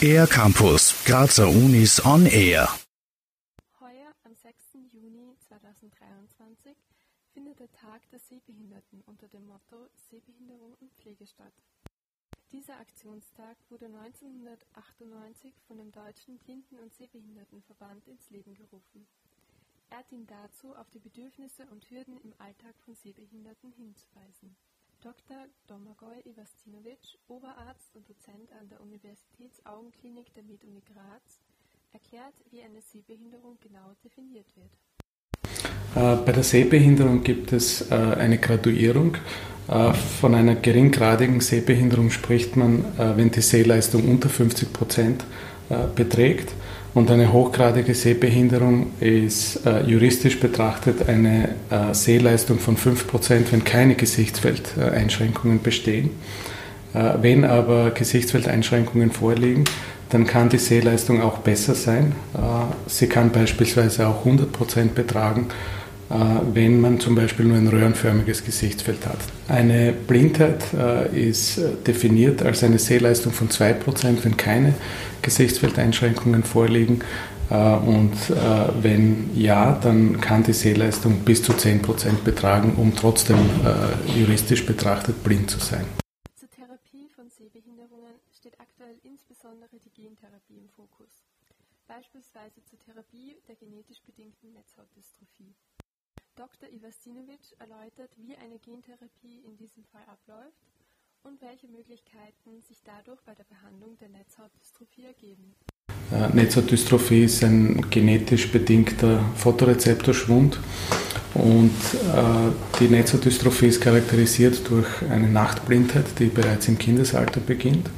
Air Campus, Grazer Unis on Air. Heuer am 6. Juni 2023 findet der Tag der Sehbehinderten unter dem Motto Sehbehinderung und Pflege statt. Dieser Aktionstag wurde 1998 von dem Deutschen Blinden- und Sehbehindertenverband ins Leben gerufen. Er dient dazu, auf die Bedürfnisse und Hürden im Alltag von Sehbehinderten hinzuweisen. Dr. Domagoj Ivastinovic, Oberarzt und Dozent an der Universitätsaugenklinik der MedUni Graz, erklärt, wie eine Sehbehinderung genau definiert wird. Äh, bei der Sehbehinderung gibt es äh, eine Graduierung. Äh, von einer geringgradigen Sehbehinderung spricht man, wenn die Sehleistung unter 50 Prozent beträgt. Und eine hochgradige Sehbehinderung ist äh, juristisch betrachtet eine äh, Sehleistung von 5%, wenn keine Gesichtsfeldeinschränkungen bestehen. Äh, wenn aber Gesichtsfeldeinschränkungen vorliegen, dann kann die Sehleistung auch besser sein. Äh, sie kann beispielsweise auch 100% betragen wenn man zum Beispiel nur ein röhrenförmiges Gesichtsfeld hat. Eine Blindheit äh, ist definiert als eine Sehleistung von 2%, wenn keine Gesichtsfeldeinschränkungen vorliegen. Äh, und wenn ja, dann kann die Sehleistung bis zu 10% betragen, um trotzdem juristisch betrachtet blind zu sein. Zur Therapie von Sehbehinderungen steht aktuell insbesondere die Gentherapie im Fokus, beispielsweise zur Therapie der genetisch bedingten Netzhautdystrophie. Dr. Ivastinovic erläutert, wie eine Gentherapie in diesem Fall abläuft und welche Möglichkeiten sich dadurch bei der Behandlung der Netzhautdystrophie ergeben. Netzhautdystrophie ist ein genetisch bedingter Photorezeptorschwund und äh, die Netzhautdystrophie ist charakterisiert durch eine Nachtblindheit, die bereits im Kindesalter beginnt.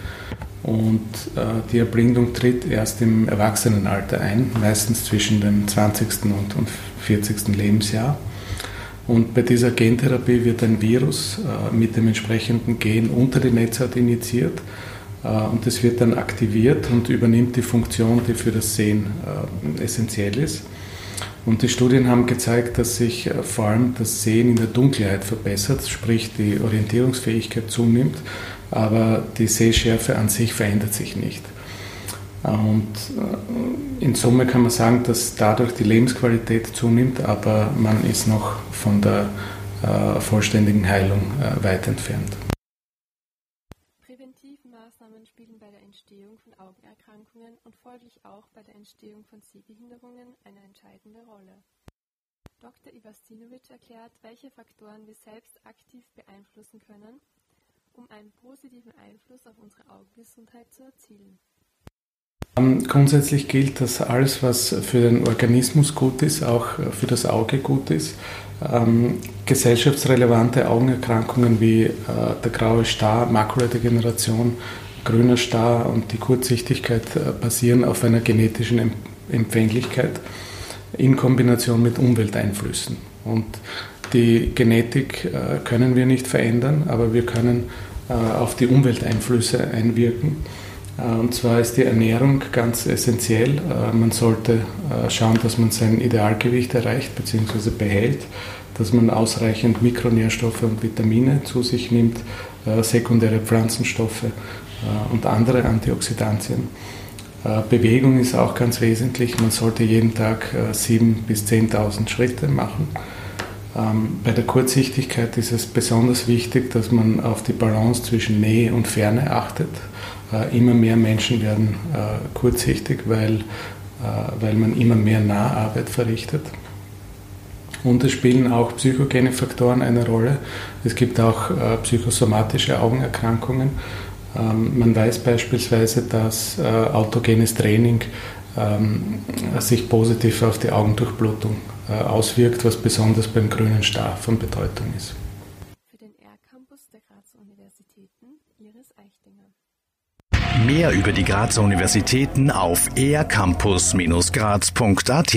Und äh, die Erblindung tritt erst im Erwachsenenalter ein, meistens zwischen dem 20. und, und 40. Lebensjahr. Und bei dieser Gentherapie wird ein Virus äh, mit dem entsprechenden Gen unter die Netzhaut injiziert äh, und es wird dann aktiviert und übernimmt die Funktion, die für das Sehen äh, essentiell ist. Und die Studien haben gezeigt, dass sich äh, vor allem das Sehen in der Dunkelheit verbessert, sprich die Orientierungsfähigkeit zunimmt, aber die Sehschärfe an sich verändert sich nicht. Und äh, in Summe kann man sagen, dass dadurch die Lebensqualität zunimmt, aber man ist noch von der äh, vollständigen Heilung äh, weit entfernt. Präventivmaßnahmen spielen bei der Entstehung von Augenerkrankungen und folglich auch bei der Entstehung von Sehbehinderungen eine entscheidende Rolle. Dr. Ivastinovic erklärt, welche Faktoren wir selbst aktiv beeinflussen können, um einen positiven Einfluss auf unsere Augengesundheit zu erzielen. Ähm, grundsätzlich gilt, dass alles, was für den Organismus gut ist, auch für das Auge gut ist. Ähm, gesellschaftsrelevante Augenerkrankungen wie äh, der graue Star, Makuladegeneration, grüner Star und die Kurzsichtigkeit äh, basieren auf einer genetischen em Empfänglichkeit in Kombination mit Umwelteinflüssen. Und die Genetik äh, können wir nicht verändern, aber wir können äh, auf die Umwelteinflüsse einwirken. Äh, und zwar ist die Ernährung ganz essentiell. Man sollte schauen, dass man sein Idealgewicht erreicht bzw. behält, dass man ausreichend Mikronährstoffe und Vitamine zu sich nimmt, sekundäre Pflanzenstoffe und andere Antioxidantien. Bewegung ist auch ganz wesentlich. Man sollte jeden Tag 7.000 bis 10.000 Schritte machen. Ähm, bei der Kurzsichtigkeit ist es besonders wichtig, dass man auf die Balance zwischen Nähe und Ferne achtet. Äh, immer mehr Menschen werden äh, kurzsichtig, weil, äh, weil man immer mehr Naharbeit verrichtet. Und es spielen auch psychogene Faktoren eine Rolle. Es gibt auch psychosomatische Augenerkrankungen. Ähm, man weiß beispielsweise, dass autogenes Training sich positiv auf die Augendurchblutung auswirkt, was besonders beim grünen Star von Bedeutung ist. Für den R-Campus der Grazer Universitäten Iris Eichtinger. Mehr über die Grazer Universitäten auf ercampus-graz.at